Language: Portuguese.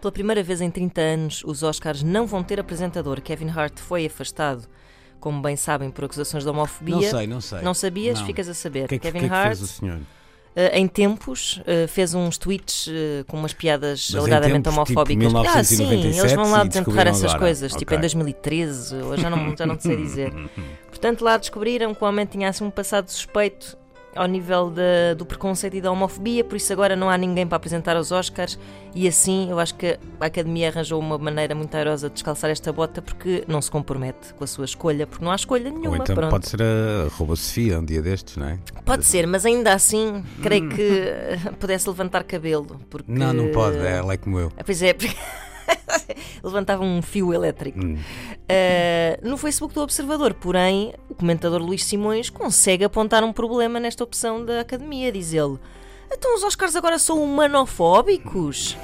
Pela primeira vez em 30 anos, os Oscars não vão ter apresentador. Kevin Hart foi afastado, como bem sabem, por acusações de homofobia. Não sei, não sei. Não sabias? Não. Ficas a saber. Que, Kevin que, Hart. Que fez o senhor? Uh, em tempos, uh, fez uns tweets uh, com umas piadas Mas alegadamente tempos, homofóbicas. Tipo ah, sim, eles vão lá desenterrar essas agora. coisas, okay. tipo em 2013, ou já não, já não sei dizer. Portanto, lá descobriram que o homem tinha assim um passado suspeito ao nível da- do preconceito e da homofobia, por isso agora não há ninguém para apresentar aos Oscars e assim eu acho que a Academia arranjou uma maneira muito airosa de descalçar esta bota porque não se compromete com a sua escolha, porque não há escolha Ou nenhuma. então pronto. pode ser a Rouba Sofia um dia destes, não é? Pode ser, mas ainda assim creio que eh, pudesse levantar cabelo. Porque... Não, não pode, ela é como eu. Ah, Pois é, porque levantava um fio elétrico. Hum. Uh, no Facebook do Observador, porém, comentador Luís Simões consegue apontar um problema nesta opção da academia, diz ele. Então os Oscars agora são humanofóbicos?